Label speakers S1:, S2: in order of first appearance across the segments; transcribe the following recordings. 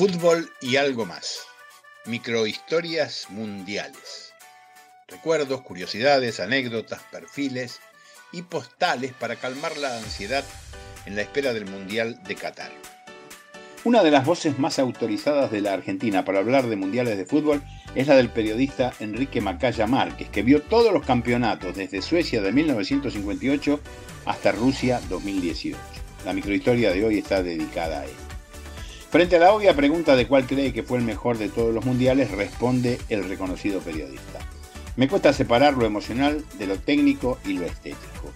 S1: Fútbol y algo más. Microhistorias mundiales. Recuerdos, curiosidades, anécdotas, perfiles y postales para calmar la ansiedad en la espera del Mundial de Qatar.
S2: Una de las voces más autorizadas de la Argentina para hablar de mundiales de fútbol es la del periodista Enrique Macaya Márquez, que vio todos los campeonatos desde Suecia de 1958 hasta Rusia 2018. La microhistoria de hoy está dedicada a él. Frente a la obvia pregunta de cuál cree que fue el mejor de todos los mundiales, responde el reconocido periodista. Me cuesta separar lo emocional de lo técnico y lo estético.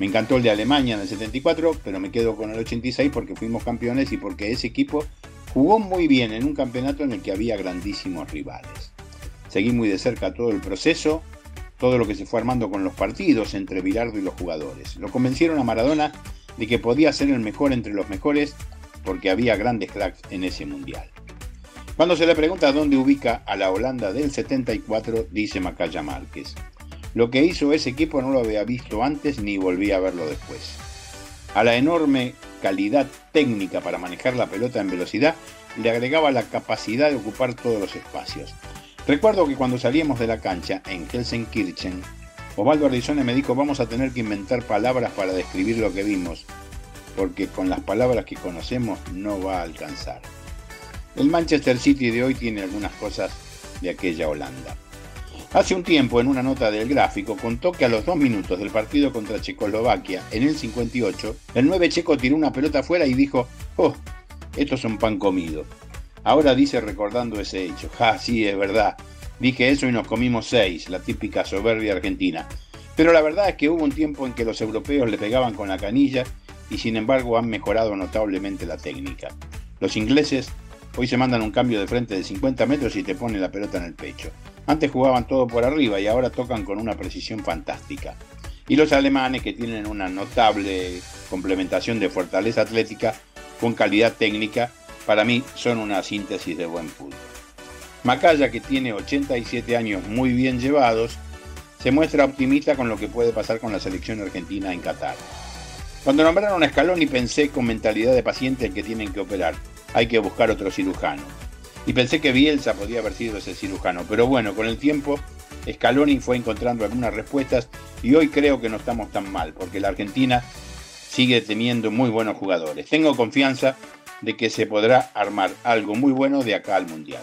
S2: Me encantó el de Alemania en el 74, pero me quedo con el 86 porque fuimos campeones y porque ese equipo jugó muy bien en un campeonato en el que había grandísimos rivales. Seguí muy de cerca todo el proceso, todo lo que se fue armando con los partidos entre Bilardo y los jugadores. Lo convencieron a Maradona de que podía ser el mejor entre los mejores porque había grandes cracks en ese mundial. Cuando se le pregunta dónde ubica a la Holanda del 74, dice Macaya Márquez. Lo que hizo ese equipo no lo había visto antes ni volví a verlo después. A la enorme calidad técnica para manejar la pelota en velocidad le agregaba la capacidad de ocupar todos los espacios. Recuerdo que cuando salíamos de la cancha en Helsenkirchen, Osvaldo Ardizone me dijo vamos a tener que inventar palabras para describir lo que vimos, porque con las palabras que conocemos no va a alcanzar. El Manchester City de hoy tiene algunas cosas de aquella Holanda. Hace un tiempo, en una nota del gráfico, contó que a los dos minutos del partido contra Checoslovaquia, en el 58, el 9 checo tiró una pelota afuera y dijo, oh, esto es un pan comido. Ahora dice recordando ese hecho, ja, sí, es verdad, dije eso y nos comimos seis, la típica soberbia argentina. Pero la verdad es que hubo un tiempo en que los europeos le pegaban con la canilla y sin embargo han mejorado notablemente la técnica. Los ingleses hoy se mandan un cambio de frente de 50 metros y te ponen la pelota en el pecho. Antes jugaban todo por arriba y ahora tocan con una precisión fantástica. Y los alemanes que tienen una notable complementación de fortaleza atlética con calidad técnica, para mí son una síntesis de buen fútbol. Macaya, que tiene 87 años muy bien llevados, se muestra optimista con lo que puede pasar con la selección argentina en Qatar. Cuando nombraron a Scaloni pensé con mentalidad de paciente que tienen que operar. Hay que buscar otro cirujano. Y pensé que Bielsa podía haber sido ese cirujano. Pero bueno, con el tiempo, Scaloni fue encontrando algunas respuestas y hoy creo que no estamos tan mal, porque la Argentina sigue teniendo muy buenos jugadores. Tengo confianza de que se podrá armar algo muy bueno de acá al Mundial.